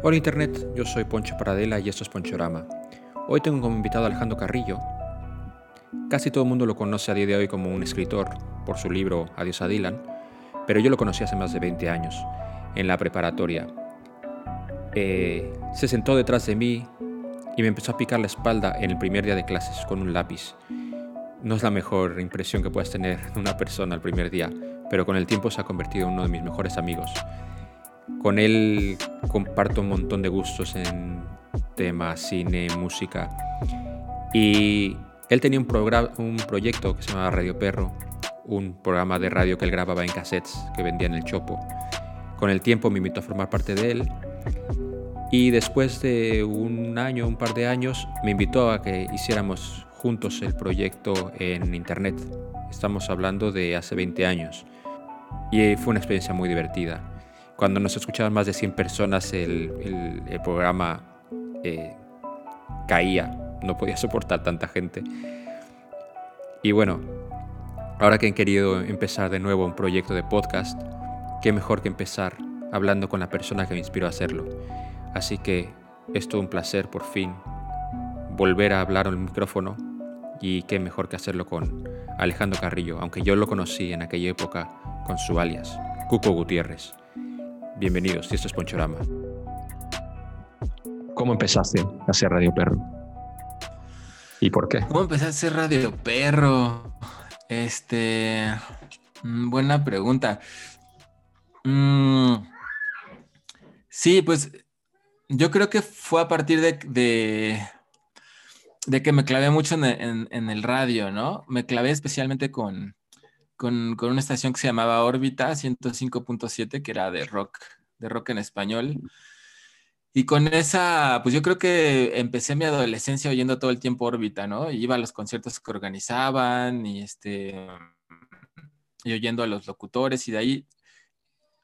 Hola Internet, yo soy Poncho Paradela y esto es Ponchorama. Hoy tengo como invitado a Alejandro Carrillo. Casi todo el mundo lo conoce a día de hoy como un escritor por su libro Adiós a Dylan, pero yo lo conocí hace más de 20 años, en la preparatoria. Eh, se sentó detrás de mí y me empezó a picar la espalda en el primer día de clases con un lápiz. No es la mejor impresión que puedas tener de una persona el primer día, pero con el tiempo se ha convertido en uno de mis mejores amigos. Con él comparto un montón de gustos en temas, cine, música. Y él tenía un, un proyecto que se llamaba Radio Perro, un programa de radio que él grababa en cassettes que vendía en el Chopo. Con el tiempo me invitó a formar parte de él y después de un año, un par de años, me invitó a que hiciéramos juntos el proyecto en Internet. Estamos hablando de hace 20 años y fue una experiencia muy divertida. Cuando nos escuchaban más de 100 personas, el, programa eh, caía, no podía soportar tanta gente. Y bueno, ahora que han querido empezar de nuevo un proyecto de podcast, qué mejor que empezar hablando con la persona que me inspiró a hacerlo. Así que es todo un placer por fin volver a hablar al micrófono y qué mejor que hacerlo con Alejandro Carrillo, aunque yo lo conocí en aquella época con su alias, Cuco Gutiérrez. Bienvenidos, esto es Ponchorama. ¿Cómo empezaste a hacer Radio Perro? ¿Y por qué? ¿Cómo empezaste a hacer Radio Perro? Este. Mm, buena pregunta. Mm, sí, pues yo creo que fue a partir de, de, que me clavé mucho en, el radio, ¿no? Me clavé especialmente con, con, una estación que se llamaba Órbita 105.7, que era de rock, de rock en español. Y con esa, pues yo creo que empecé mi adolescencia oyendo todo el tiempo Órbita, ¿no? iba a los conciertos que organizaban y este y oyendo a los locutores y de ahí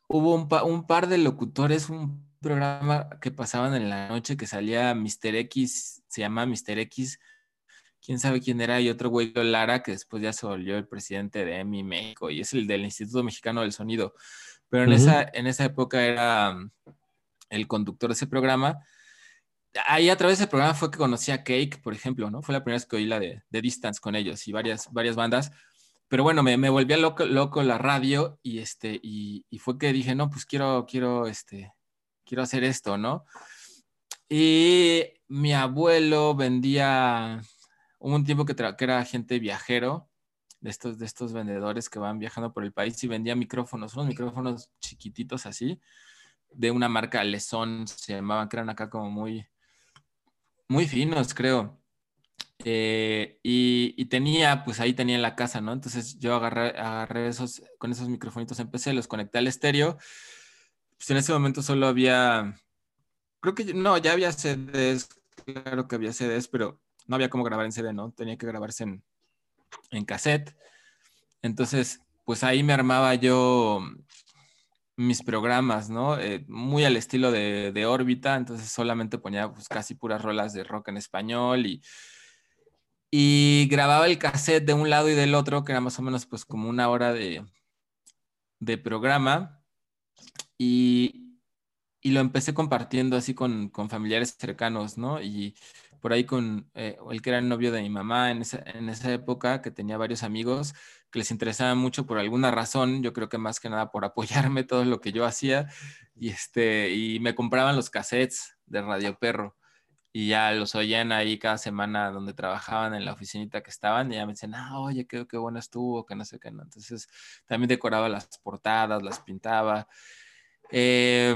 hubo un, un par de locutores, un programa que pasaban en la noche que salía Mr. X, se llama Mr. X, quién sabe quién era, y otro güey Lara, que después ya se volvió el presidente de EMI México, y es el del Instituto Mexicano del Sonido. Pero en, esa, en esa época era mm, el conductor de ese programa. Ahí a través del programa fue que conocí a Cake, por ejemplo, ¿no? Fue la primera vez que oí la de, de Distance con ellos y varias, varias bandas. Pero bueno, me, me volvía loco, loco la radio y, este, y, y, fue que dije, no, pues quiero, quiero, este, quiero hacer esto, ¿no? Y mi abuelo vendía Hubo un tiempo que, que era gente viajero, de estos, de estos vendedores que van viajando por el país y vendía micrófonos, unos micrófonos chiquititos así, de una marca Leson, se llamaban, que eran acá como muy, muy finos, creo. Eh, y, tenía, pues ahí tenía en la casa, ¿no? Entonces yo agarré, agarré esos, con esos microfonitos empecé, los conecté al estéreo. Pues en ese momento solo había, creo que no, ya había CDs, claro que había CDs, pero no había cómo grabar en CD, ¿no? Tenía que grabarse en, en cassette. Entonces, pues ahí me armaba yo mis programas, ¿no? Eh, muy al estilo de, de, órbita, entonces solamente ponía pues, casi puras rolas de rock en español y, y grababa el cassette de un lado y del otro, que era más o menos pues como una hora de, de programa y, y, lo empecé compartiendo así con, con familiares cercanos, ¿no? Y por ahí con eh, que era el novio de mi mamá en esa, en esa época, que tenía varios amigos que les interesaba mucho por alguna razón, yo creo que más que nada por apoyarme todo lo que yo hacía, y, este, y me compraban los cassettes de Radio Perro y ya los oían ahí cada semana donde trabajaban en la oficinita que estaban y ya me decían, ah, oye, qué, qué bueno estuvo, que no sé qué, no. Entonces también decoraba las portadas, las pintaba. Eh,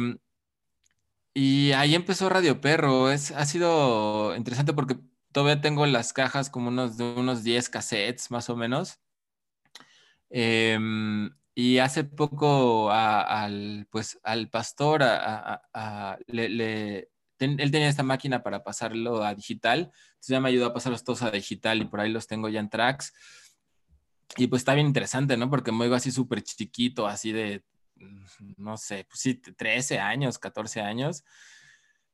y ahí empezó Radio Perro. Es, ha sido interesante porque todavía tengo las cajas como unos, de unos 10 cassettes más o menos. Em, y hace poco al, pues, al pastor le, él tenía esta máquina para pasarlo a digital, entonces ya me ayudó a pasarlos todos a digital y por ahí los tengo ya en tracks. Y pues está bien interesante, ¿no? Porque me oigo así súper chiquito, así de no sé, pues sí, 13 años, 14 años.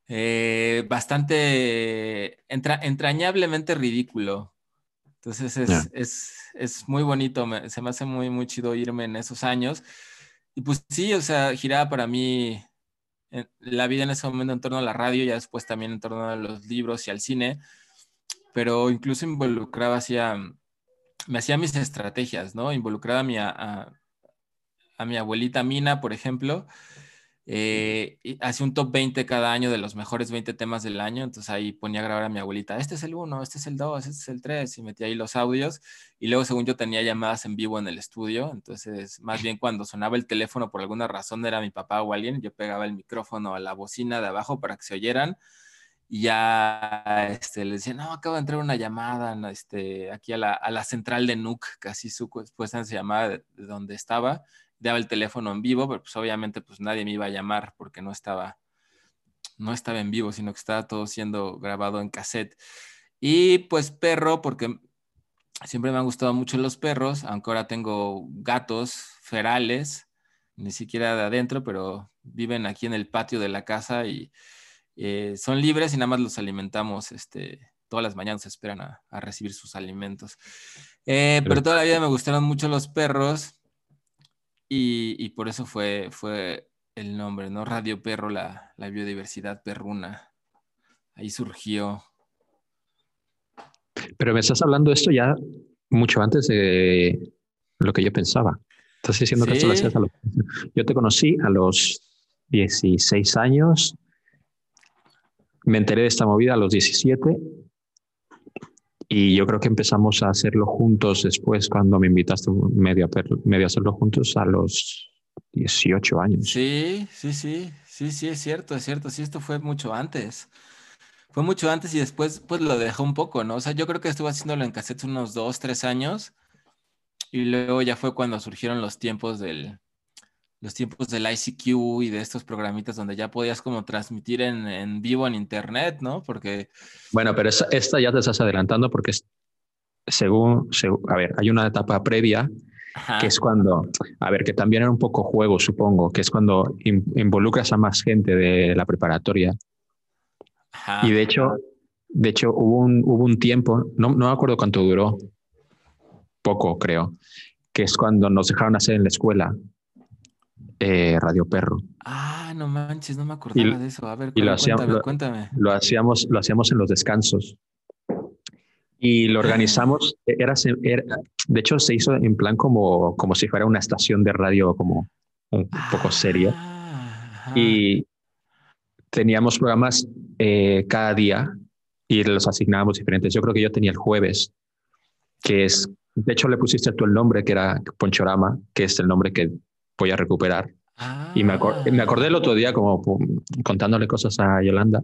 Eh, bastante entrañablemente ridículo. Entonces es, muy bonito, se me hace muy, muy chido irme en esos años. Y pues sí, o sea, giraba para mí la vida en ese momento en torno a la radio, ya después también en torno a los libros y al cine, pero incluso involucraba hacia, me hacía mis estrategias, ¿no? Involucraba a mi, a, a mi abuelita Mina, por ejemplo, eh, un top 20 cada año de los mejores 20 temas del año, entonces ahí ponía a grabar a mi abuelita, este es el 1, este es el 2, este es el 3, y metía ahí los audios, y luego según yo tenía llamadas en vivo en el estudio, entonces más bien cuando sonaba el teléfono por alguna razón era mi papá o alguien, yo pegaba el micrófono a la bocina de abajo para que se oyeran, y ya este, le decía, no, acabo de entrar una llamada este, aquí a la, a la central de NUC, casi su pues se llamaba de donde estaba, daba el teléfono en vivo, pero pues obviamente pues nadie me iba a llamar porque no estaba, no estaba en vivo, sino que estaba todo siendo grabado en cassette. Y pues perro, porque siempre me han gustado mucho los perros, aunque ahora tengo gatos ferales, ni siquiera de adentro, pero viven aquí en el patio de la casa y eh, son libres y nada más los alimentamos, este, todas las mañanas esperan a, recibir sus alimentos. Eh, pero toda la vida me gustaron mucho los perros y, por eso fue, fue el nombre, ¿no? Radio Perro, la, biodiversidad perruna. Ahí surgió. Pero me estás hablando de esto ya mucho antes de lo que yo pensaba. Estás diciendo que esto lo hacías a los... Yo te conocí a los 16 años. Me enteré de esta movida a los 17 y yo creo que empezamos a hacerlo juntos después, cuando me invitaste medio a, hacerlo juntos a los 18 años. Sí, sí, sí, sí, sí, es cierto, es cierto. Sí, esto fue mucho antes. Fue mucho antes y después pues lo dejó un poco, ¿no? O sea, yo creo que estuve haciéndolo en cassette unos dos, tres años y luego ya fue cuando surgieron los tiempos del, los tiempos del ICQ y de estos programitas donde ya podías como transmitir en, vivo en internet, ¿no? Porque... Bueno, pero esta, ya te estás adelantando porque según, a ver, hay una etapa previa que es cuando, a ver, que también era un poco juego, supongo, que es cuando involucras a más gente de la preparatoria. Y de hecho, de hecho hubo un, hubo un tiempo, no, no me acuerdo cuánto duró, poco creo, que es cuando nos dejaron hacer en la escuela eh, Radio Perro. Ah, no manches, no me acordaba de eso. A ver, lo hacíamos, cuéntame, Lo, hacíamos, lo hacíamos en los descansos. Y lo organizamos, e, era, de hecho se hizo en plan como, como si fuera una estación de radio como un poco serio. Ah, y teníamos programas eh, cada día y los asignábamos diferentes. Yo creo que yo tenía el jueves, que es, de hecho le pusiste tú el nombre que era Ponchorama, que es el nombre que voy a recuperar. Y me, me, acordé el otro día, como contándole cosas a Yolanda,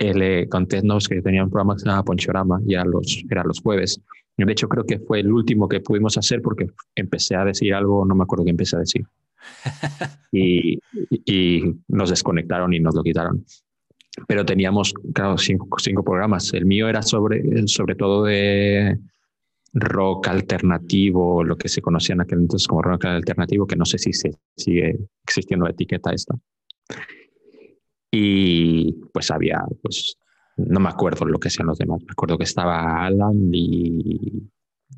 eh, le conté no, que tenía un programa que se llamaba Ponchorama, ya los, era los jueves. De hecho, creo que fue el último que pudimos hacer porque empecé a decir algo, no me acuerdo qué empecé a decir. y, y, nos desconectaron y nos lo quitaron. Pero teníamos, claro, cinco, cinco programas. El mío era sobre, sobre todo de rock alternativo, lo que se conocía en aquel entonces como rock alternativo, que no sé si se sigue existiendo la etiqueta esta. Y pues había, pues no me acuerdo lo que hacían los demás, me acuerdo que estaba Alan y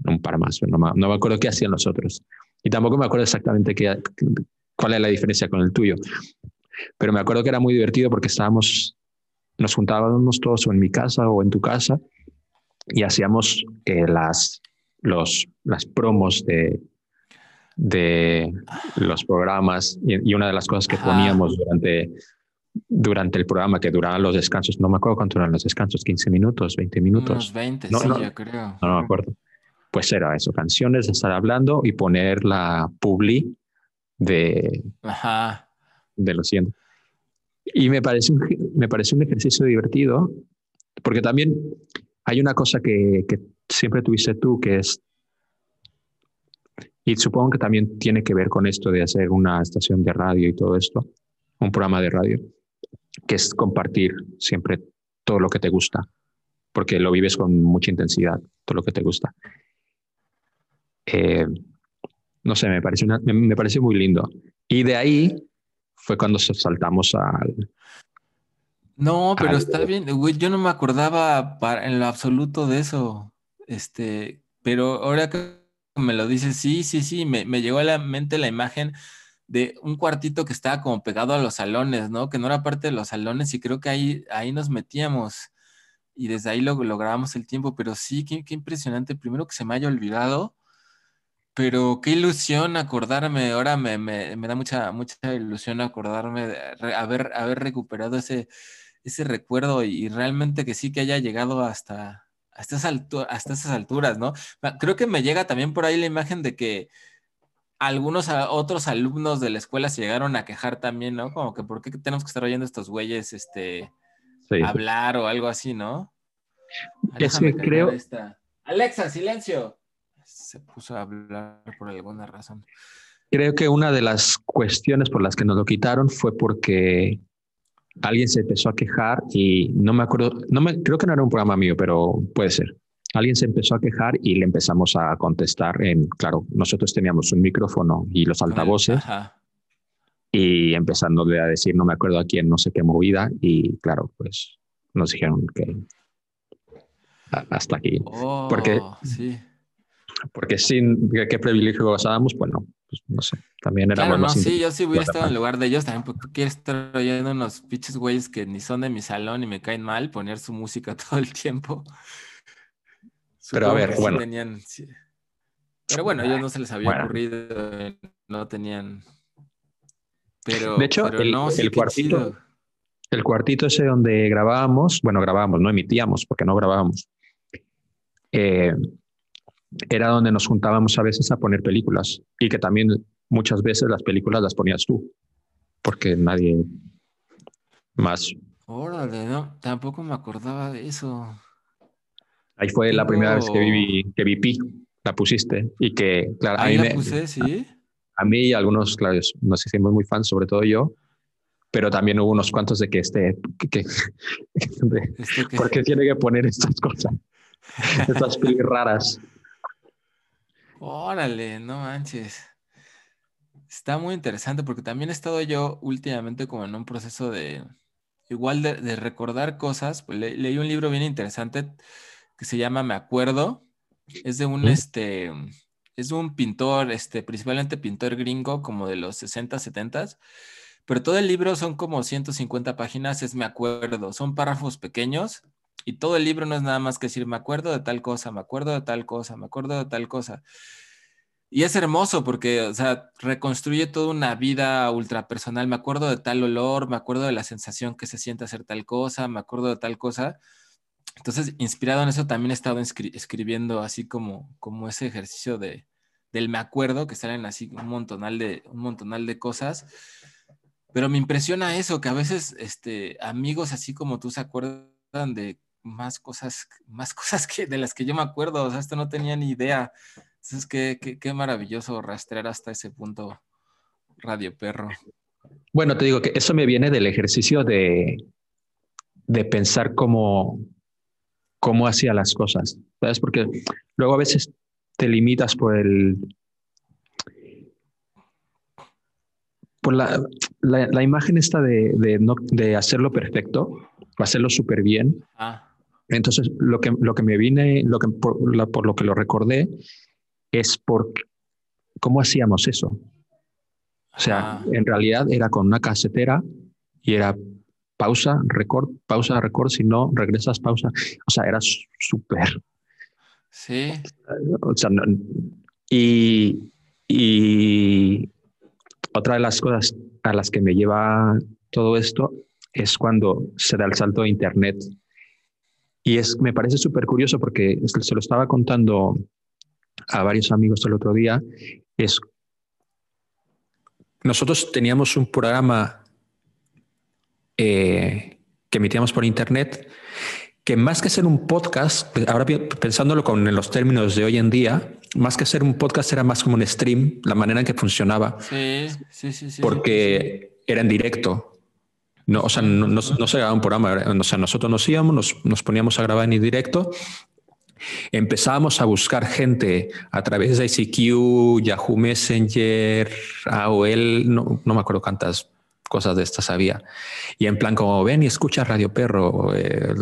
un par más, no me, no me acuerdo qué hacían los otros. Y tampoco me acuerdo exactamente qué, cuál es la diferencia con el tuyo. Pero me acuerdo que era muy divertido porque estábamos, nos juntábamos todos o en mi casa o en tu casa y hacíamos eh, las, los, las promos de, de los programas y, una de las cosas que poníamos durante, durante el programa que duraban los descansos, no me acuerdo cuánto eran los descansos, 15 minutos, 20 minutos. Unos 20, no, sí, yo creo. No, me acuerdo. Pues era eso, canciones estar hablando y poner la publi de, Ajá. de lo siguiente. Y me parece, me parece un ejercicio divertido, porque también hay una cosa que, siempre tuviste tú, que es, y supongo que también tiene que ver con esto de hacer una estación de radio y todo esto, un programa de radio, que es compartir siempre todo lo que te gusta, porque lo vives con mucha intensidad, todo lo que te gusta. Eh, no sé, me parece, me, parece muy lindo. Y de ahí fue cuando saltamos al, no, pero está bien, güey, yo no me acordaba para, en lo absoluto de eso. Este, pero ahora que me lo dices, sí, sí, sí, me, llegó a la mente la imagen de un cuartito que estaba como pegado a los salones, ¿no? Que no era parte de los salones y creo que ahí, ahí nos metíamos y desde ahí lo, lográbamos el tiempo, pero sí, qué, qué, impresionante. Primero que se me haya olvidado, pero qué ilusión acordarme, ahora me, me, me da mucha, mucha ilusión acordarme de haber, haber recuperado ese, ese recuerdo y, realmente que sí que haya llegado hasta, hasta, esas hasta esas alturas, ¿no? Creo que me llega también por ahí la imagen de que algunos otros alumnos de la escuela se llegaron a quejar también, ¿no? Como que por qué tenemos que estar oyendo estos güeyes, este, hablar o algo así, ¿no? Es que creo... Alexa, silencio. Se puso a hablar por alguna razón. Creo que una de las cuestiones por las que nos lo quitaron fue porque alguien se empezó a quejar y no me acuerdo, no me, creo que no era un programa mío, pero puede ser. Alguien se empezó a quejar y le empezamos a contestar en, claro, nosotros teníamos un micrófono y los altavoces. Y empezándole a decir, no me acuerdo a quién, no sé qué movida. Y claro, pues nos dijeron que hasta aquí. Oh, porque, sí. porque sin qué privilegio gozábamos, pues no, pues no sé. También era claro, no, sí, yo sí hubiera estado en lugar de ellos también, porque quiero estar oyendo unos pinches güeyes que ni son de mi salón y me caen mal, poner su música todo el tiempo. Pero a ver, bueno. Pero bueno, ellos no se les había ocurrido, no tenían. Pero, de hecho, el, el cuartito, el cuartito ese donde grabábamos, bueno, grabábamos, no emitíamos porque no grabábamos. Eh, era donde nos juntábamos a veces a poner películas y que también muchas veces las películas las ponías tú, porque nadie más. Órale, no, tampoco me acordaba de eso. Ahí fue la primera vez que vi, que vi Pi, la pusiste y que, claro, Ahí la puse, sí. A, mí y algunos, claro, nos hicimos muy fans, sobre todo yo, pero también hubo unos cuantos de que este, que, ¿por qué tiene que poner estas cosas? estas películas raras. Órale, no manches. Está muy interesante porque también he estado yo últimamente como en un proceso de, igual de, recordar cosas. Pues leí un libro bien interesante que se llama Me Acuerdo. Es de un, este, es un pintor, este, principalmente pintor gringo como de los 60, 70, pero todo el libro son como 150 páginas, es Me Acuerdo, son párrafos pequeños y todo el libro no es nada más que decir, me acuerdo de tal cosa, me acuerdo de tal cosa, me acuerdo de tal cosa. Y es hermoso porque, o sea, reconstruye toda una vida ultra personal. Me acuerdo de tal olor, me acuerdo de la sensación que se siente hacer tal cosa, me acuerdo de tal cosa. Entonces, inspirado en eso, también he estado escribiendo así como, como ese ejercicio de, del me acuerdo, que salen así un montonal de, un montonal de cosas. Pero me impresiona eso, que a veces este, amigos así como tú se acuerdan de más cosas, más cosas que de las que yo me acuerdo, o sea, esto no tenía ni idea. Entonces, qué, qué, maravilloso rastrear hasta ese punto Radio Perro. Bueno, te digo que eso me viene del ejercicio de, de pensar cómo, cómo hacía las cosas, ¿sabes? Porque luego a veces te limitas por el... por la, la, imagen esta de, de, no, de hacerlo perfecto, hacerlo súper bien. Ah. Entonces, lo que, lo que me vine, lo que, por, lo que lo recordé, es por cómo hacíamos eso. O sea, Ah. en realidad era con una casetera y era pausa, record, pausa, record, si no, regresas, pausa. O sea, era súper. Sí, O sea, no- y, y otra de las cosas a las que me lleva todo esto es cuando se da el salto de Internet. Y es, me parece súper curioso porque se lo estaba contando a varios amigos el otro día. Es, nosotros teníamos un programa eh, que emitíamos por Internet que más que ser un podcast, ahora pi- pensándolo con en los términos de hoy en día, más que ser un podcast era más como un stream, la manera en que funcionaba, sí, sí, sí, sí. porque era en directo. No, o sea, no, no- no se grababa un programa, o sea, nosotros nos íbamos, nos, nos poníamos a grabar en directo, empezábamos a buscar gente a través de ICQ, Yahoo Messenger, AOL, no, no me acuerdo cuántas cosas de estas había. Y en plan, como ven y escucha Radio Perro. eh,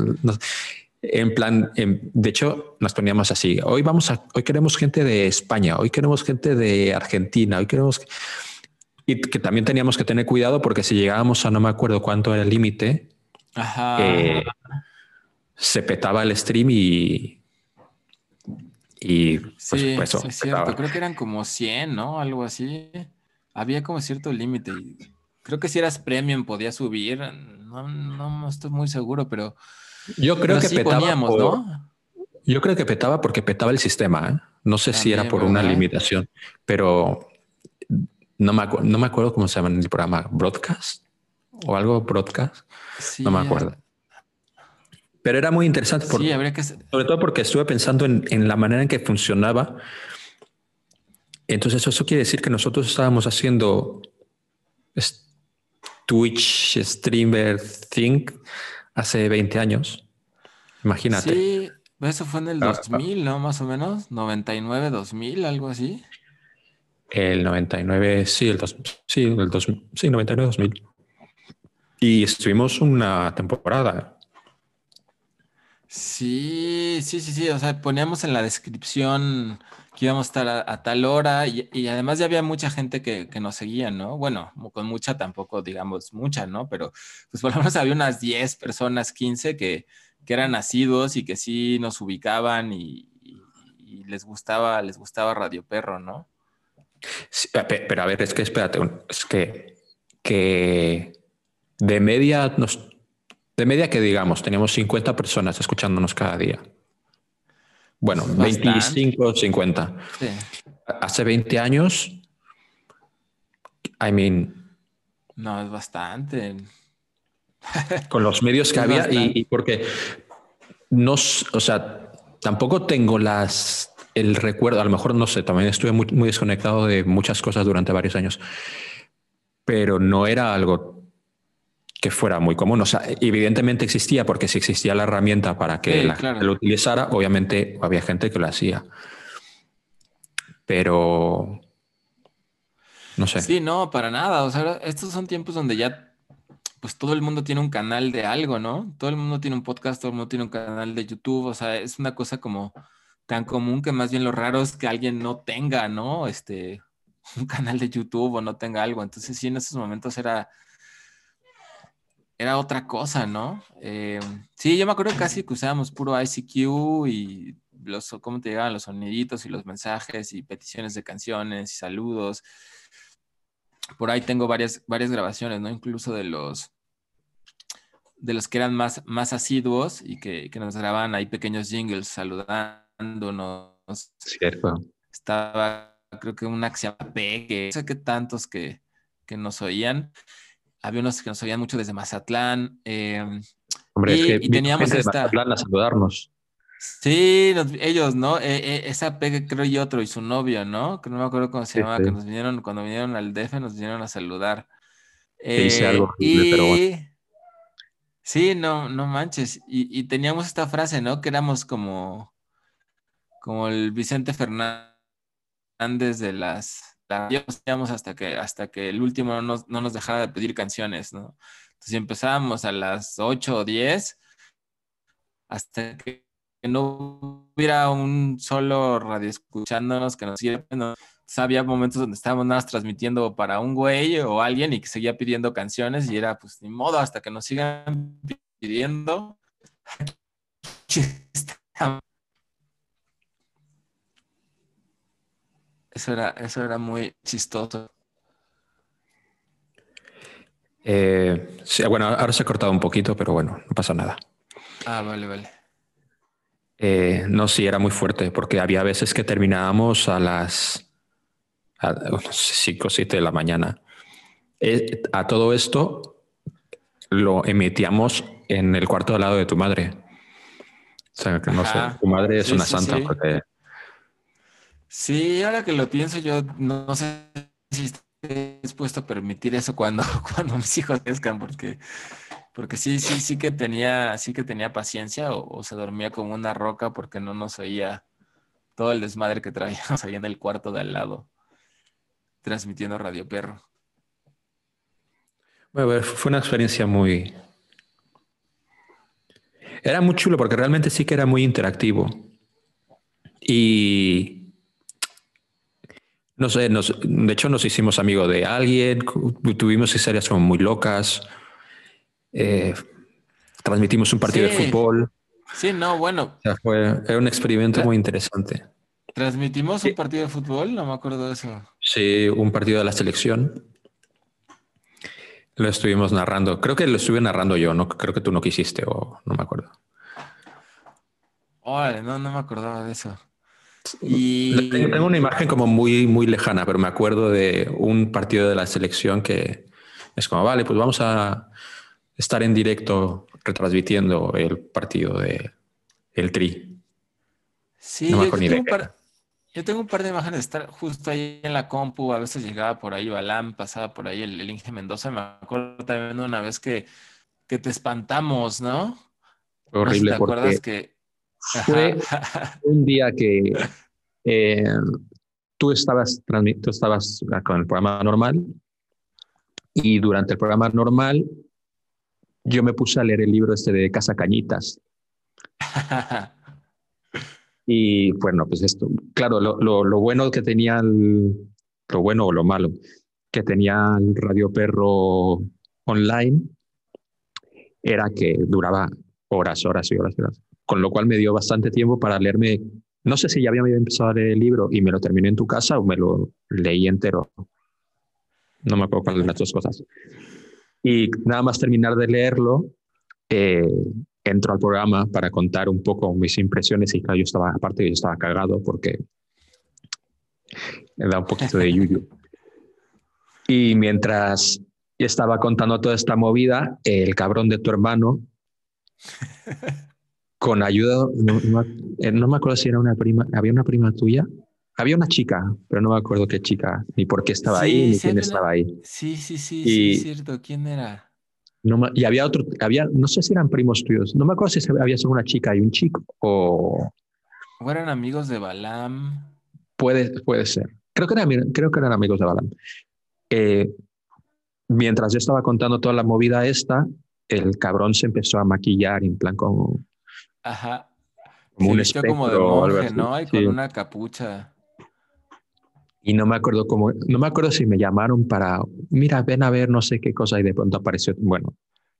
en plan, em, de hecho, nos poníamos así. Hoy vamos a, hoy queremos gente de España, hoy queremos gente de Argentina, hoy queremos. Y que también teníamos que tener cuidado porque si llegábamos a no me acuerdo cuánto era el límite, eh, se petaba el stream y. Y pues, sí, pues, es cierto. Creo que eran como 100, ¿no? Algo así. Había como cierto límite. Creo que si eras premium podías subir. No, no estoy muy seguro, pero. Yo creo que petaba. ¿no? Yo creo que petaba porque petaba el sistema. ¿eh? No sé si era por una limitación, pero no me, no me acuerdo cómo se llama el programa. Broadcast o algo broadcast. no me acuerdo. Pero era muy interesante. sí, habría que... Sobre todo porque estuve pensando en, en, la manera en que funcionaba. Entonces eso quiere decir que nosotros estábamos haciendo Twitch Streamer Think hace 20 años. Imagínate. Sí, eso fue en el 2000, ¿no? Más o menos. 99, 2000, algo así. El 99, sí, el, sí, el 2000, sí, 99, 2000. Y estuvimos una temporada. Sí, sí, sí, sí. O sea, poníamos en la descripción que íbamos a estar a, tal hora y, además ya había mucha gente que, nos seguía, ¿no? Bueno, con mucha tampoco, digamos, mucha, ¿no? Pero pues por lo menos había unas 10 personas, 15 que, que eran nacidos y que sí nos ubicaban y, les gustaba, les gustaba Radio Perro, ¿no? pero a ver, es que espérate, es que, que de media nos de media que digamos, teníamos 50 personas escuchándonos cada día. Bueno, 25, 50. Hace 20 años, I mean. No, es bastante. Con los medios que había y, porque no, o sea, tampoco tengo las, el recuerdo, a lo mejor no sé, también estuve muy, muy desconectado de muchas cosas durante varios años, pero no era algo que fuera muy común. O sea, evidentemente existía porque si existía la herramienta para que la gente lo utilizara, obviamente había gente que lo hacía. Pero no sé. Sí, no, para nada. O sea, estos son tiempos donde ya pues todo el mundo tiene un canal de algo, ¿no? Todo el mundo tiene un podcast, todo el mundo tiene un canal de YouTube. O sea, es una cosa como tan común que más bien lo raro es que alguien no tenga, ¿no? Este, un canal de YouTube o no tenga algo. Entonces sí, en esos momentos era era otra cosa, ¿no? Eh, sí, yo me acuerdo casi que usábamos puro ICQ y los, cómo te llegaban los soniditos y los mensajes y peticiones de canciones y saludos. Por ahí tengo varias, varias grabaciones, ¿no? Incluso de los de los que eran más, más asiduos y que, nos grababan ahí pequeños jingles saludándonos. Cierto. Estaba, creo que un P, que no sé qué tantos que, que nos oían había unos que nos oían mucho desde Mazatlán. Em, Hombre, y, es que teníamos esta... Mazatlán a saludarnos. Sí, ellos, ¿no? E, e, esa Pegue, creo y otro, y su novio, ¿no? Que no me acuerdo cómo se llamaba, que nos vinieron, cuando vinieron al DF, nos vinieron a saludar. hice algo y... pero bueno. Sí, no, no manches. Y, y, teníamos esta frase, ¿no? Que éramos como, como el Vicente Fernández de las, íbamos hasta que, hasta que el último no nos, no nos dejara de pedir canciones, ¿no? Entonces empezábamos a las 8 o 10 hasta que no hubiera un solo radio escuchándonos que nos siguiera. ¿no? había momentos donde estábamos nada más transmitiendo para un güey o alguien y que seguía pidiendo canciones y era pues ni modo hasta que nos sigan pidiendo. Eso era, eso era muy chistoso. Eh, sí, bueno, ahora se ha cortado un poquito, pero bueno, no pasa nada. Ah, vale, vale. Eh, no, sí, era muy fuerte, porque había veces que terminábamos a las 5 o 7 de la mañana. Eh, a todo esto lo emitíamos en el cuarto al lado de tu madre. O sea, que no sé, tu madre es una santa porque Sí, ahora que lo pienso, yo no, sé si estoy dispuesto a permitir eso cuando, cuando mis hijos crezcan, porque, porque sí, sí, sí que tenía, sí que tenía paciencia o, se dormía como una roca porque no nos oía todo el desmadre que traíamos ahí en el cuarto de al lado, transmitiendo Radio Perro. Bueno, fue una experiencia muy... Era muy chulo porque realmente sí que era muy interactivo. Y No sé, de hecho nos hicimos amigos de alguien, tuvimos historias como muy locas, eh, transmitimos un partido de fútbol. Sí, no, bueno. fue, era un experimento muy interesante. ¿Transmitimos un partido de fútbol? No me acuerdo de eso. Sí, un partido de la selección. Lo estuvimos narrando. Creo que lo estuve narrando yo, no creo que tú no quisiste o no me acuerdo. no, no me acordaba de eso. Y... Tengo una imagen como muy, muy lejana, pero me acuerdo de un partido de la selección que es como, vale, pues vamos a estar en directo retransmitiendo el partido de el Tri. Sí, yo, tengo un par, yo, tengo un par, de imágenes de estar justo ahí en la compu, a veces llegaba por ahí Balam, pasaba por ahí el, el Inge Mendoza, me acuerdo también una vez que, que te espantamos, ¿no? Horrible, ¿Te acuerdas que fue un día que eh, tú, estabas, tú estabas con el programa normal y durante el programa normal yo me puse a leer el libro este de Casa Cañitas. y bueno, pues esto, claro, lo, lo, bueno que tenía, el, lo bueno o lo malo, que tenía el Radio Perro online era que duraba horas, horas y horas y horas con lo cual me dio bastante tiempo para leerme, no sé si ya había empezado a leer el libro y me lo terminé en tu casa o me lo leí entero. No me acuerdo cuál de las dos cosas. Y nada más terminar de leerlo, eh, entro al programa para contar un poco mis impresiones y claro, yo estaba, aparte yo estaba cagado porque me da un poquito de yuyu. Y mientras estaba contando toda esta movida, el cabrón de tu hermano con ayuda, eh, no, me acuerdo si era una prima, había una prima tuya, había una chica, pero no me acuerdo qué chica, ni por qué estaba ahí, ni quién estaba ahí. Sí, sí, sí, sí, es cierto, ¿quién era? No, y había otro, había, no sé si eran primos tuyos, no me acuerdo si había solo una chica y un chico, o... O eran amigos de Balam. Puede, puede ser. Creo que, eran, creo que eran amigos de Balam. Eh, mientras yo estaba contando toda la movida esta, el cabrón se empezó a maquillar en plan como Ajá. Como un espectro, como de monje, ¿no? Y con una capucha. Y no me acuerdo cómo, no me acuerdo si me llamaron para, mira, ven a ver no sé qué cosa y de pronto apareció, bueno.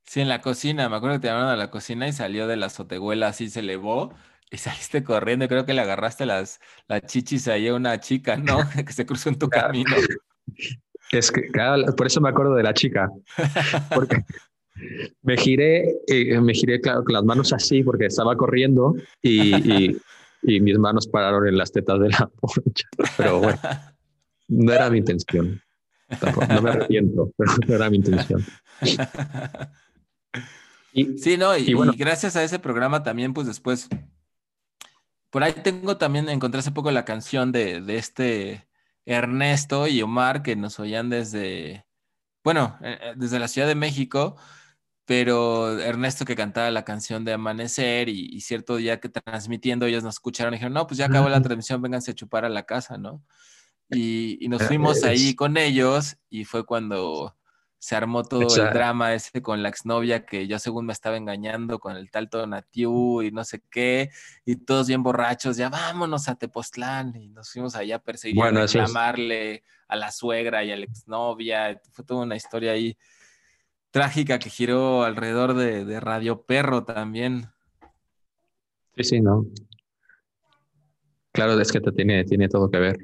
Sí, en la cocina, me acuerdo que te llamaron a la cocina y salió de la azotehuela, así se elevó y saliste corriendo. Creo que le agarraste las, las chichis ahí a una chica, ¿no? que se cruzó en tu camino. Es que, por eso me acuerdo de la chica. Porque me giré, eh, me giré claro, con las manos así porque estaba corriendo y, y, mis manos pararon en las tetas de la poncha. Pero bueno, no era mi intención. no me arrepiento, pero no era mi intención. Y, sí, no, y, bueno, gracias a ese programa también, pues después, por ahí tengo también, encontré hace poco la canción de, de este Ernesto y Omar que nos oían desde, bueno, eh, eh, desde la Ciudad de México pero Ernesto que cantaba la canción de Amanecer y, cierto día que transmitiendo ellos nos escucharon y dijeron, no, pues ya acabó la transmisión, vénganse a chupar a la casa, ¿no? Y, nos fuimos ahí con ellos y fue cuando se armó todo el drama ese con la exnovia que yo según me estaba engañando con el tal Tonatiu y no sé qué, y todos bien borrachos, ya vámonos a Tepoztlán y nos fuimos allá a perseguir, a reclamarle a la suegra y a la exnovia, fue toda una historia ahí trágica que giró alrededor de, Radio Perro también. Sí, sí, no. Claro, es que te tiene, tiene todo que ver.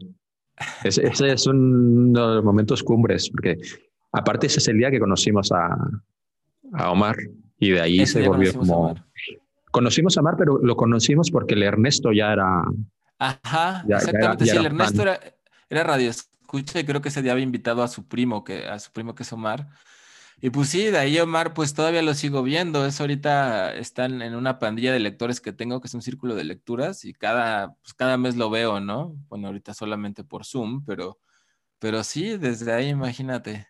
Ese, es uno de los momentos cumbres, porque aparte ese es el día que conocimos a, Omar y de ahí se volvió como... Conocimos a Omar, pero lo conocimos porque el Ernesto ya era... Ajá, exactamente. sí, el Ernesto era, era radio escucha y creo que ese día había invitado a su primo, que, a su primo que es Omar, y pues sí, de ahí Omar, pues todavía lo sigo viendo. Es ahorita están en una pandilla de lectores que tengo, que es un círculo de lecturas, y cada, pues cada mes lo veo, ¿no? Bueno, ahorita solamente por Zoom, pero, pero sí, desde ahí imagínate.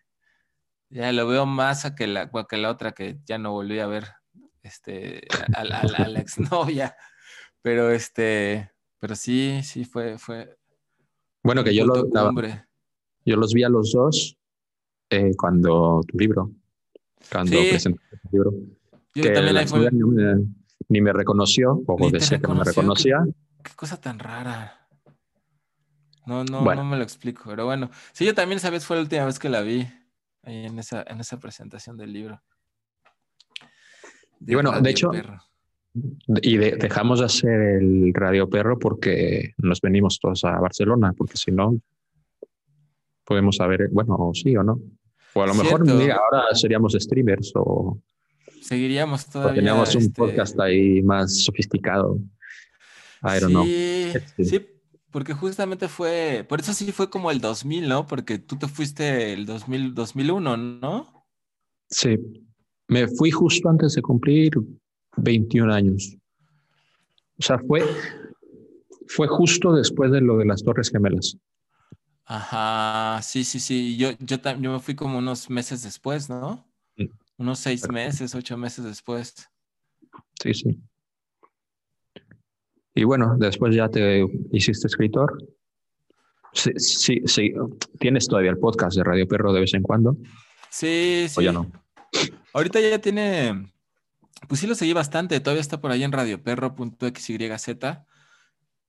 Ya lo veo más a que la, que la otra que ya no volví a ver, este, a, la exnovia. Pero este, pero sí, sí fue, fue. Bueno, que yo lo, yo los vi a los dos eh, cuando tu libro, cuando presentaste tu libro, que también la ni, me, ni, me, reconoció, o decía que no me reconocía. Qué cosa tan rara. No, no, no me lo explico, pero bueno. Sí, yo también esa vez fue la última vez que la vi ahí en esa, en esa presentación del libro. y bueno, de hecho, y dejamos de hacer el Radio Perro porque nos venimos todos a Barcelona, porque si no, podemos saber, bueno, sí o no. O a lo mejor ahora seríamos streamers o... Seguiríamos todavía. teníamos un este podcast ahí más sofisticado. I don't sí, Sí, porque justamente fue, por eso sí fue como el 2000, ¿no? Porque tú te fuiste el 2000, 2001, ¿no? Sí, me fui justo antes de cumplir 21 años. O sea, fue, fue justo después de lo de las Torres Gemelas. Ajá, sí, sí, sí. Yo, yo, yo me fui como unos meses después, ¿no? Mm. Unos seis meses, ocho meses después. Sí, sí. Y bueno, después ya te hiciste escritor. Sí, sí, sí. ¿Tienes todavía el podcast de Radio Perro de vez en cuando? Sí, sí. ¿O ya no? Ahorita ya tiene pues sí lo seguí bastante, todavía está por ahí en radioperro.xyz.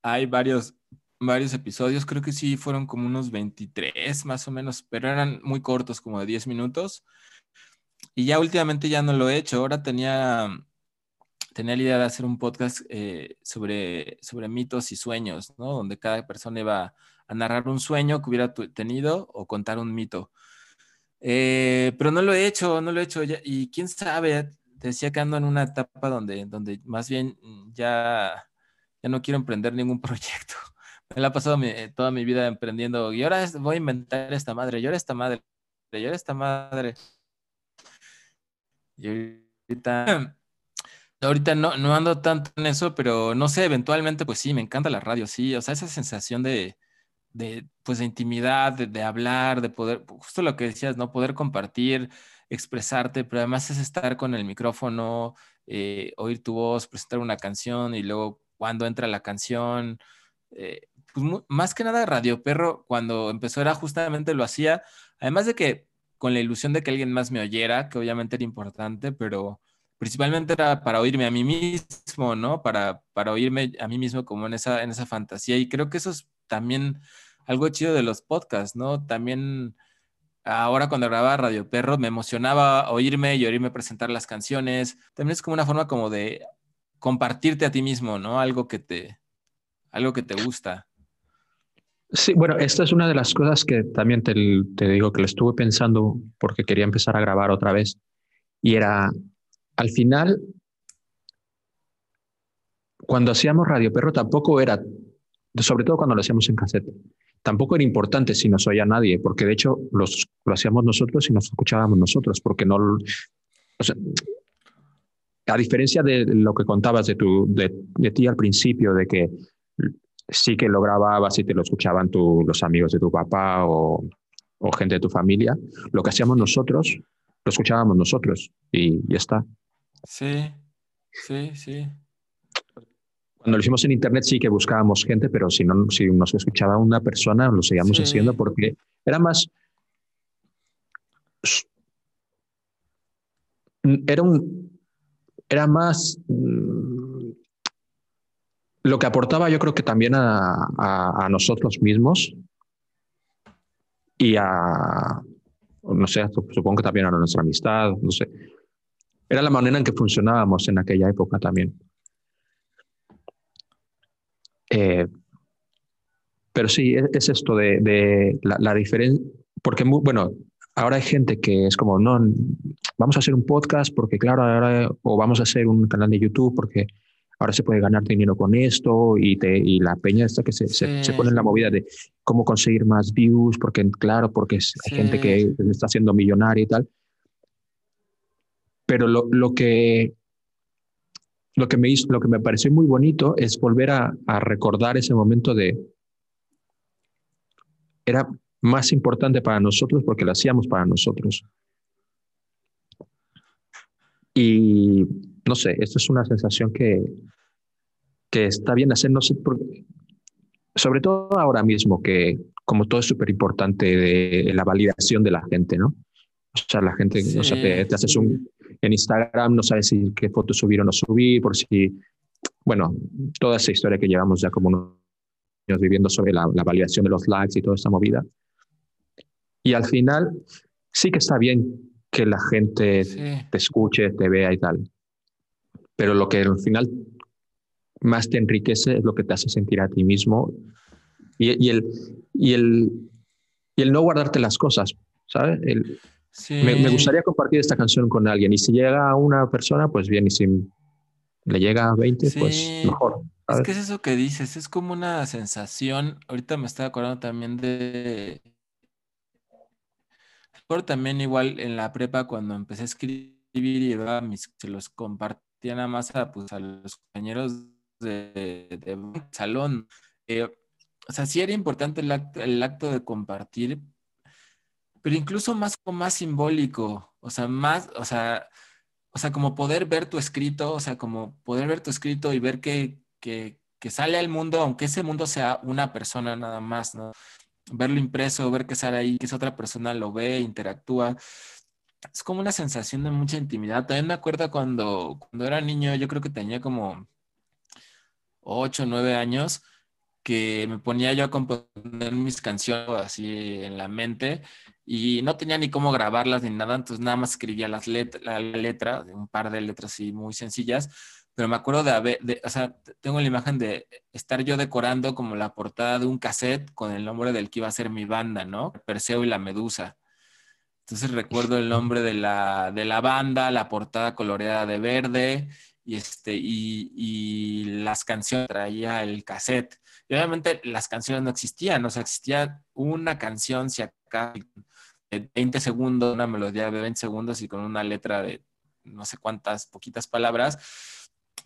Hay varios, varios episodios, creo que sí fueron como unos 23 más o menos, pero eran muy cortos, como de 10 minutos. Y ya últimamente ya no lo he hecho, ahora tenía, tenía la idea de hacer un podcast eh, sobre, sobre mitos y sueños, ¿no? Donde cada persona iba a narrar un sueño que hubiera tenido o contar un mito. Eh, pero no lo he hecho, no lo he hecho. y quién sabe, decía que ando en una etapa donde, donde más bien mm, ya, ya no quiero emprender ningún proyecto. Me la he pasado eh, toda mi vida emprendiendo y ahora voy a inventar esta madre, y ahora esta madre, y ahora esta madre. Y ahorita, ahorita no, ando tanto en eso, pero no sé, eventualmente pues sí, me encanta la radio, sí, o sea, esa sensación de, de pues de intimidad, de, de hablar, de poder, justo lo que decías, ¿no? Poder compartir expresarte, pero además es estar con el micrófono, eh, oír tu voz, presentar una canción y luego cuando entra la canción. Eh, pues más que nada Radio Perro, cuando empezó era justamente lo hacía, además de que con la ilusión de que alguien más me oyera, que obviamente era importante, pero principalmente era para oírme a mí mismo, ¿no? Para, para oírme a mí mismo como en esa, en esa fantasía. Y creo que eso es también algo chido de los podcasts, ¿no? También ahora cuando grababa Radio Perro me emocionaba oírme y oírme presentar las canciones. También es como una forma como de compartirte a ti mismo, ¿no? Algo que te, algo que te gusta. Sí, bueno, esta es una de las cosas que también te, digo que lo estuve pensando porque quería empezar a grabar otra vez. Y era, al final, cuando hacíamos Radio Perro tampoco era, sobre todo cuando lo hacíamos en cassette, tampoco era importante si nos oía nadie, porque de hecho lo hacíamos nosotros y nos escuchábamos nosotros, porque no... A diferencia de lo que contabas de, tu, de, ti al principio, de que sí que lo grababas y te lo escuchaban tu, los amigos de tu papá o, o, gente de tu familia, lo que hacíamos nosotros, lo escuchábamos nosotros y ya está. Sí, sí, sí. Cuando lo hicimos en internet sí que buscábamos gente, pero si no, si nos escuchaba una persona, lo seguíamos haciendo porque era más. Era un. Era más. Mm, lo que aportaba, yo creo que también a, a, a nosotros mismos y a. No sé, supongo que también a nuestra amistad, no sé. Era la manera en que funcionábamos en aquella época también. Eh, pero sí, es, esto de, la, diferencia, porque, bueno, ahora hay gente que es como, no, vamos a hacer un podcast porque, claro, ahora, o vamos a hacer un canal de YouTube porque ahora se puede ganar dinero con esto y, te, y la peña está que se, se, pone en la movida de cómo conseguir más views, porque, claro, porque hay gente que está siendo millonaria y tal. Pero lo, lo que lo que me hizo, lo que me pareció muy bonito es volver a, recordar ese momento de era más importante para nosotros porque lo hacíamos para nosotros. Y no sé, esto es una sensación que, que está bien hacer, no sé, sobre todo ahora mismo, que como todo es súper importante de la validación de la gente, ¿no? O sea, la gente, o sea, te, haces un, en Instagram, no sabes si qué fotos subir o no subir, por si, bueno, toda esa historia que llevamos ya como unos viviendo sobre la, validación de los likes y toda esta movida. Y al final sí que está bien que la gente te escuche, te vea y tal. Pero lo que al final más te enriquece es lo que te hace sentir a ti mismo y, el, y, el, y el no guardarte las cosas, ¿sabes? me, gustaría compartir esta canción con alguien y si llega a una persona, pues bien, y si le llega a 20, pues mejor. Es que es eso que dices, es como una sensación, ahorita me estoy acordando también de... Pero también igual en la prepa cuando empecé a escribir y mis, se los compartía nada más a, pues, a los compañeros de, salón. Eh, o sea, sí era importante el acto, el acto de compartir, pero incluso más, más simbólico, o sea, más, o sea, o sea, como poder ver tu escrito, o sea, como poder ver tu escrito y ver que, que, que sale al mundo, aunque ese mundo sea una persona nada más, ¿no? Verlo impreso, ver que sale ahí, que esa otra persona lo ve, interactúa. Es como una sensación de mucha intimidad. También me acuerdo cuando, cuando era niño, yo creo que tenía como 8 o 9 años, que me ponía yo a componer mis canciones así en la mente y no tenía ni cómo grabarlas ni nada, entonces nada más escribía las la letra, un par de letras así muy sencillas, pero me acuerdo de haber, o sea, tengo la imagen de estar yo decorando como la portada de un cassette con el nombre del que iba a ser mi banda, ¿no? Perseo y la Medusa. Entonces recuerdo el nombre de la, de la banda, la portada coloreada de verde y, este, y, y las canciones traía el cassette. Y obviamente las canciones no existían, o sea, existía una canción, si acá, de 20 segundos, una melodía de 20 segundos y con una letra de no sé cuántas, poquitas palabras,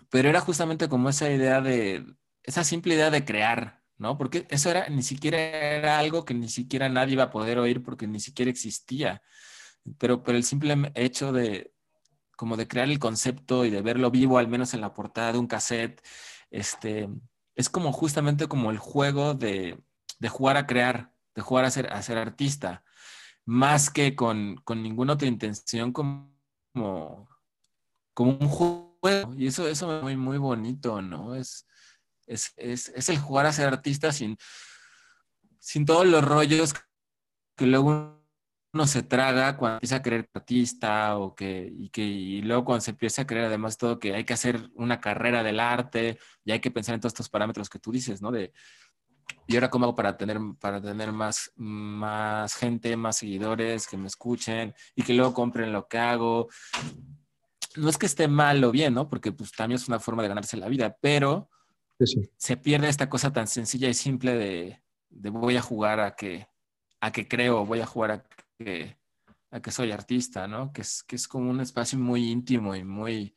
pero era justamente como esa idea de, esa simple idea de crear, ¿no? Porque eso era, ni siquiera era algo que ni siquiera nadie iba a poder oír porque ni siquiera existía. Pero, pero el simple hecho de, como de crear el concepto y de verlo vivo, al menos en la portada de un cassette, este, es como justamente como el juego de, jugar a crear, de jugar a ser, a ser artista, más que con, ninguna otra intención como, como, un juego. Y eso, eso es muy, muy bonito, ¿no? Es, es, es, el jugar a ser artista sin, sin todos los rollos que luego uno se traga cuando empieza a creer artista o que y, que, y luego cuando se empieza a creer además todo que hay que hacer una carrera del arte y hay que pensar en todos estos parámetros que tú dices, ¿no? De, y ahora cómo hago para tener, para tener más, más gente, más seguidores que me escuchen y que luego compren lo que hago. No es que esté mal o bien, ¿no? Porque pues también es una forma de ganarse la vida, pero se pierde esta cosa tan sencilla y simple de, de voy a jugar a que, a que creo, voy a jugar a que, a que soy artista, ¿no? Que es, que es como un espacio muy íntimo y muy,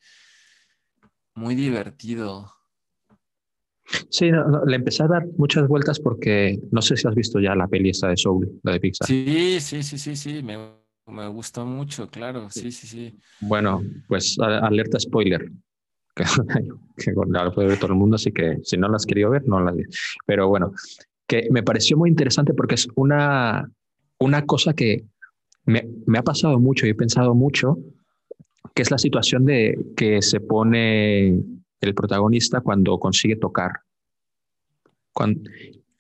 muy divertido. Sí, le empecé a dar muchas vueltas porque no sé si has visto ya la peli esta de Soul, la de Pixar. Sí, sí, sí, sí, sí, me, me gustó mucho, claro, sí, sí, sí. Bueno, pues alerta spoiler, que, que lo puede ver todo el mundo, así que si no las has querido ver, no las Pero bueno, que me pareció muy interesante porque es una, una cosa que me, ha pasado mucho y he pensado mucho, que es la situación de que se pone el protagonista cuando consigue tocar.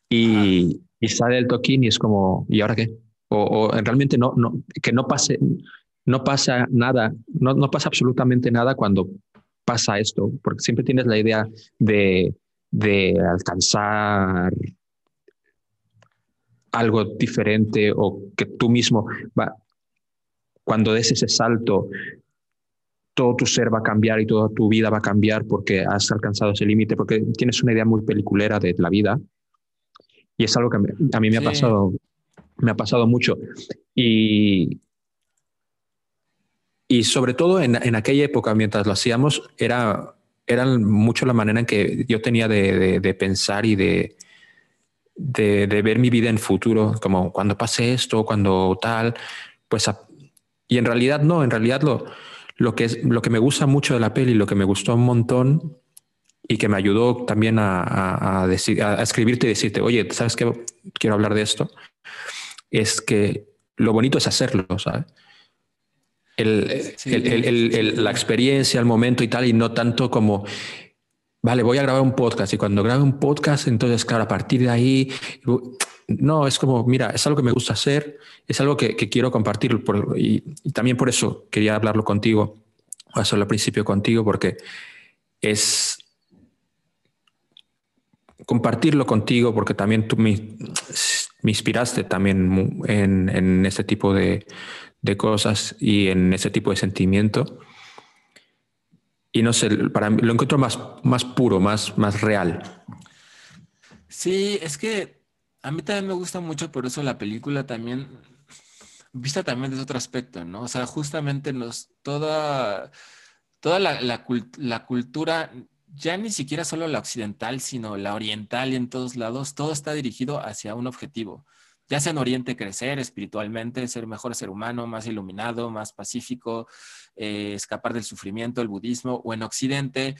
y, sale el toquín y es como, ¿y ahora qué? O, realmente no, no, que no pase, no pasa nada, no, no pasa absolutamente nada cuando pasa esto, porque siempre tienes la idea de, de alcanzar algo diferente o que tú mismo, va, cuando des ese salto, todo tu ser va a cambiar y toda tu vida va a cambiar porque has alcanzado ese límite, porque tienes una idea muy peliculera de la vida. Y es algo que a mí me ha pasado, me ha pasado mucho. Y, y sobre todo en, en, aquella época, mientras lo hacíamos, era, era mucho la manera en que yo tenía de, de pensar y de, de, ver mi vida en futuro, como cuando pase esto, cuando tal, pues, y en realidad no, en realidad lo, lo, que es, lo que me gusta mucho de la peli, lo que me gustó un montón y que me ayudó también a, a, decir, a escribirte y decirte, oye, ¿sabes qué? Quiero hablar de esto. Es que lo bonito es hacerlo, ¿sabes? El, el, la experiencia, el momento y tal, y no tanto como vale, voy a grabar un podcast. Y cuando grabe un podcast, entonces, claro, a partir de ahí, no, es como, mira, es algo que me gusta hacer, es algo que, quiero compartir y, también por eso quería hablarlo contigo, o hacerlo al principio contigo, porque es compartirlo contigo, porque también tú me, inspiraste también en, este tipo de, de cosas y en ese tipo de sentimiento y no sé, para mí lo encuentro más, más puro, más, más real. Sí, es que a mí también me gusta mucho, por eso la película también, vista también desde otro aspecto, ¿no? O sea, justamente nos, toda, toda la, la, la cultura, ya ni siquiera solo la occidental, sino la oriental y en todos lados, todo está dirigido hacia un objetivo ya sea en Oriente crecer espiritualmente, ser mejor ser humano, más iluminado, más pacífico, eh, escapar del sufrimiento, el budismo, o en Occidente,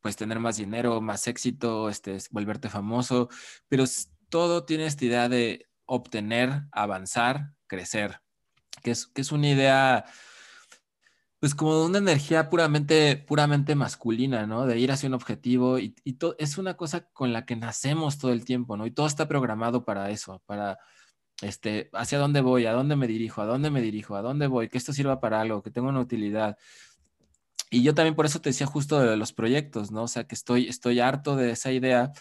pues tener más dinero, más éxito, este, volverte famoso, pero todo tiene esta idea de obtener, avanzar, crecer, que es, que una idea pues como una energía puramente, puramente masculina, ¿no? De ir hacia un objetivo y, y es una cosa con la que nacemos todo el tiempo, ¿no? Y todo está programado para eso, para este, hacia dónde voy, a dónde me dirijo, a dónde me dirijo, a dónde voy, que esto sirva para algo, que tenga una utilidad. Y yo también por eso te decía justo de los proyectos, ¿no? O sea, que estoy, estoy harto de esa idea,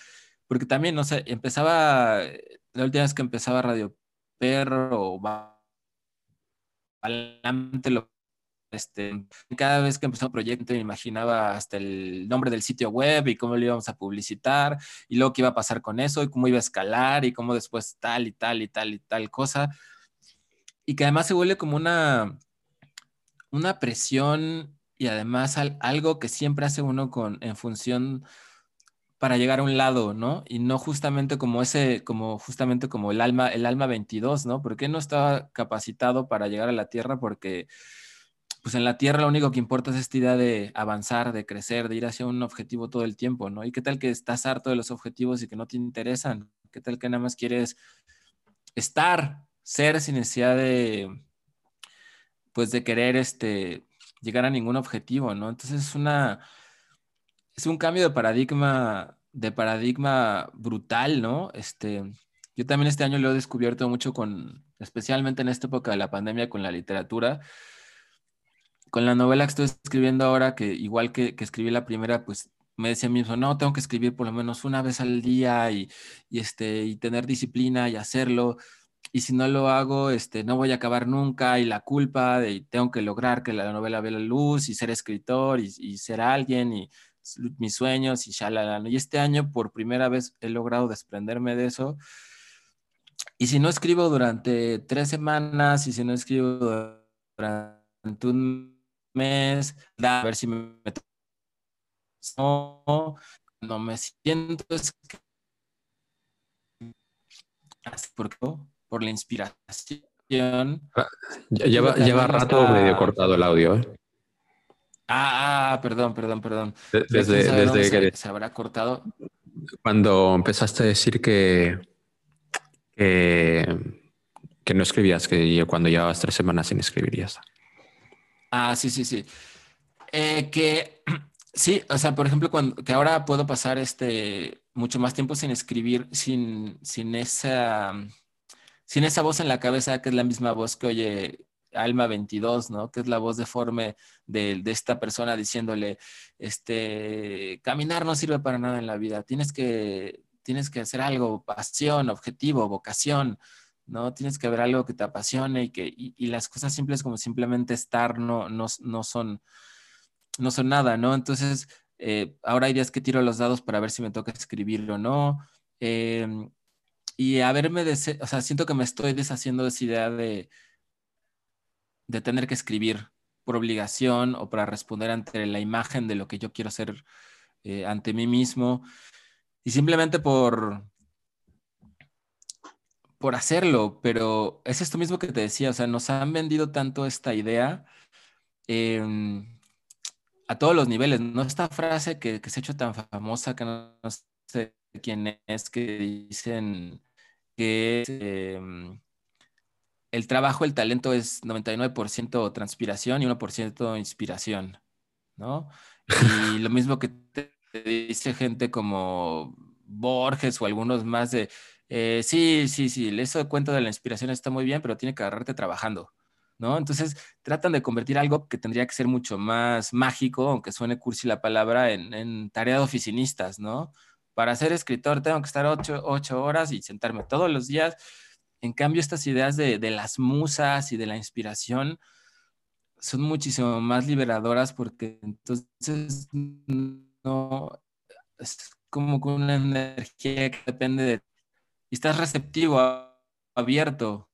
porque también, no sé, empezaba, la última vez que empezaba Radio Perro o lo este, cada vez que empezó un proyecto me imaginaba hasta el nombre del sitio web y cómo lo íbamos a publicitar y luego qué iba a pasar con eso y cómo iba a escalar y cómo después tal y tal y tal y tal cosa. Y que además se vuelve como una, una presión y además algo que siempre hace uno con, en función para llegar a un lado, ¿no? Y no justamente como ese, como justamente como el alma, el alma 22, ¿no? Porque no estaba capacitado para llegar a la Tierra porque pues en la Tierra lo único que importa es esta idea de avanzar, de crecer, de ir hacia un objetivo todo el tiempo, ¿no? ¿Y qué tal que estás harto de los objetivos y que no te interesan? ¿Qué tal que nada más quieres estar, ser sin necesidad de, pues de querer, este, llegar a ningún objetivo, ¿no? Entonces es una, es un cambio de paradigma, de paradigma brutal, ¿no? Este, yo también este año lo he descubierto mucho con, especialmente en esta época de la pandemia con la literatura, con la novela que estoy escribiendo ahora, que igual que, escribí la primera, pues me decía mismo, no, tengo que escribir por lo menos una vez al día y, este, y tener disciplina y hacerlo. Y si no lo hago, este, no voy a acabar nunca. Y la culpa de tengo que lograr que la novela vea la luz y ser escritor y, ser alguien y mis sueños y shalala. Y este año por primera vez he logrado desprenderme de eso. Y si no escribo durante tres semanas y si no escribo durante un mes, a ver si me no, no me siento es por, por la inspiración. Ah, lleva, lleva rato medio cortado el audio. ¿eh? Ah, ah, perdón, perdón, perdón. Desde, desde que se, habrá cortado. Cuando empezaste a decir que, que, que no escribías, que cuando llevabas tres semanas sin escribir ya está. Ah, sí, sí, sí. Eh, que sí, o sea, por ejemplo, cuando, que ahora puedo pasar este mucho más tiempo sin escribir, sin, sin esa, sin esa voz en la cabeza, que es la misma voz que oye Alma 22, ¿no? Que es la voz deforme de, de, esta persona diciéndole, este, caminar no sirve para nada en la vida, tienes que, tienes que hacer algo, pasión, objetivo, vocación, ¿no? Tienes que ver algo que te apasione y que y, las cosas simples como simplemente estar no, no, no, son, no son nada, ¿no? Entonces, eh, ahora hay días que tiro los dados para ver si me toca escribir o no. Em, y de, o sea, siento que me estoy deshaciendo de esa idea de, de tener que escribir por obligación o para responder ante la imagen de lo que yo quiero ser eh, ante mí mismo. Y simplemente por, por hacerlo, pero es esto mismo que te decía, o sea, nos han vendido tanto esta idea em, a todos los niveles, ¿no? Esta frase que, se ha hecho tan famosa, que no, sé quién es, que dicen que em, el trabajo, el talento es 99% transpiración y 1% inspiración, ¿no? Y lo mismo que te dice gente como Borges o algunos más de, eh, sí, sí, sí, eso de cuento de la inspiración está muy bien, pero tiene que agarrarte trabajando, ¿no? Entonces tratan de convertir algo que tendría que ser mucho más mágico, aunque suene cursi la palabra, en, tarea de oficinistas, ¿no? Para ser escritor tengo que estar ocho, horas y sentarme todos los días. En cambio, estas ideas de, de las musas y de la inspiración son muchísimo más liberadoras porque entonces no es como con una energía que depende de y estás receptivo, abierto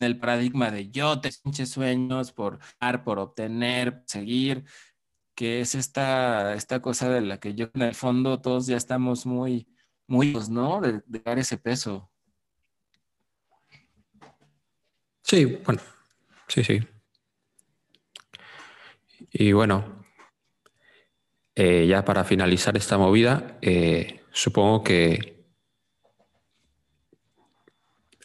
en el paradigma de yo te sueños por por obtener, seguir, que es esta, esta cosa de la que yo en el fondo todos ya estamos muy, muy, ¿no? De, de dar ese peso. Sí, bueno, sí, sí. Y bueno, eh, ya para finalizar esta movida, eh, supongo que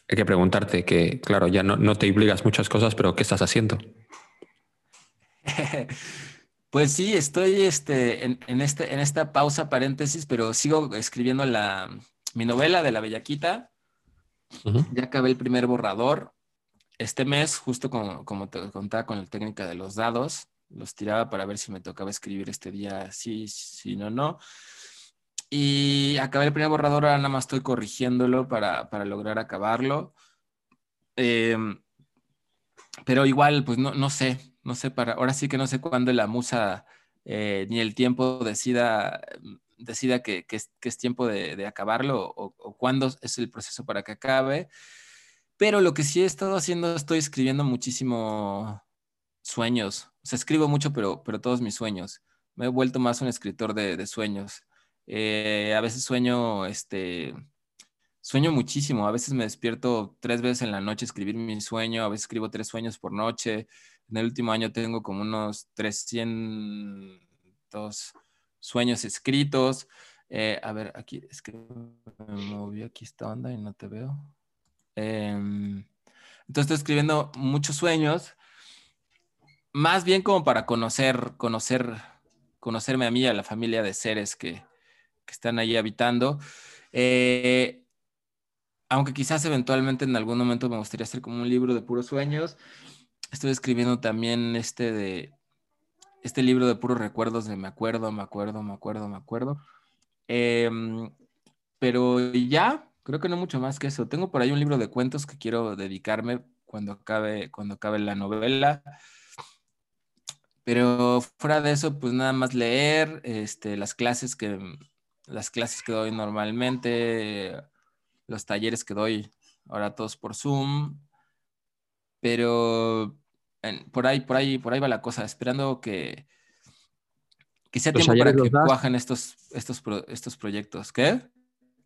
hay que preguntarte que, claro, ya no, te obligas muchas cosas, pero ¿qué estás haciendo? Pues sí, estoy este, en, este, en esta pausa paréntesis, pero sigo escribiendo la, mi novela de la Bellaquita. Ya acabé el primer borrador. Este mes, justo como, como te contaba con la técnica de los dados, los tiraba para ver si me tocaba escribir este día sí, sí, no, no. Y acabé el primer borrador, ahora nada más estoy corrigiéndolo para, para lograr acabarlo. Em, pero igual, pues no, no sé, no sé, para, ahora sí que no sé cuándo la musa eh, ni el tiempo decida, decida que, que, es, tiempo de, acabarlo o, o, cuándo es el proceso para que acabe. Pero lo que sí he estado haciendo, estoy escribiendo muchísimo sueños. O sea, escribo mucho, pero, pero todos mis sueños. Me he vuelto más un escritor de, de sueños. Eh, a veces sueño, este, sueño muchísimo. A veces me despierto tres veces en la noche a escribir mi sueño. A veces escribo tres sueños por noche. En el último año tengo como unos 300 sueños escritos. Eh, a ver, aquí es que me movió aquí esta onda y no te veo. Em, entonces estoy escribiendo muchos sueños más bien como para conocer, conocer, conocerme a mí, a la familia de seres que, están ahí habitando. Eh, aunque quizás eventualmente en algún momento me gustaría hacer como un libro de puros sueños. Estoy escribiendo también este de este libro de puros recuerdos de me acuerdo, me acuerdo, me acuerdo, me acuerdo. Em, pero ya, creo que no mucho más que eso. Tengo por ahí un libro de cuentos que quiero dedicarme cuando acabe, cuando acabe la novela. Pero fuera de eso, pues nada más leer, este, las clases que, las clases que doy normalmente, los talleres que doy ahora todos por Zoom. Pero por ahí, por ahí, por ahí va la cosa, esperando que, que sea tiempo para que cuajen estos, estos, estos proyectos. ¿Qué?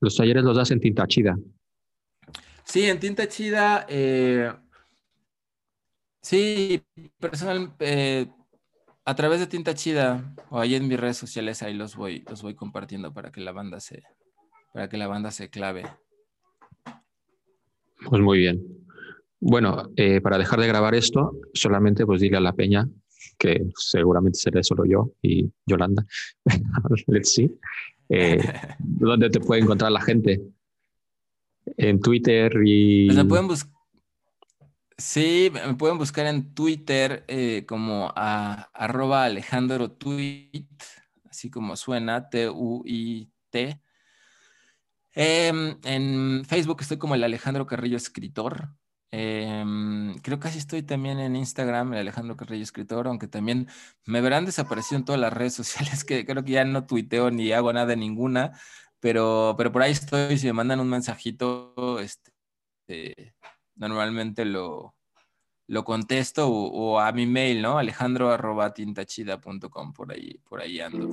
Los talleres los das en tinta chida. Sí, en tinta chida. Eh, sí, personal, eh, a través de Tinta Chida o ahí en mis redes sociales, ahí los voy, los voy compartiendo para que la banda se, para que la banda se clave. Pues muy bien. Bueno, eh, para dejar de grabar esto, solamente pues dile a la peña, que seguramente seré solo yo y Yolanda, let's see, eh, ¿dónde te puede encontrar la gente? En Twitter y... Pues pueden buscar Sí, me pueden buscar en Twitter eh, como a, arroba Alejandro Tweet, así como suena, T-U-I-T. Em, en Facebook estoy como el Alejandro Carrillo Escritor. Em, creo que así estoy también en Instagram, el Alejandro Carrillo Escritor, aunque también me verán desaparecido en todas las redes sociales, que creo que ya no tuiteo ni hago nada ninguna, pero, pero por ahí estoy, si me mandan un mensajito, este, normalmente lo, lo contesto o, a mi mail, ¿no? Alejandro arroba tintachida.com, por ahí, por ahí ando.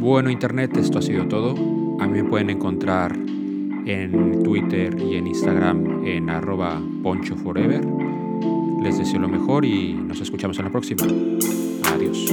Bueno, Internet, esto ha sido todo. A mí me pueden encontrar en Twitter y en Instagram en arroba ponchoforever. Les deseo lo mejor y nos escuchamos en la próxima. Adiós.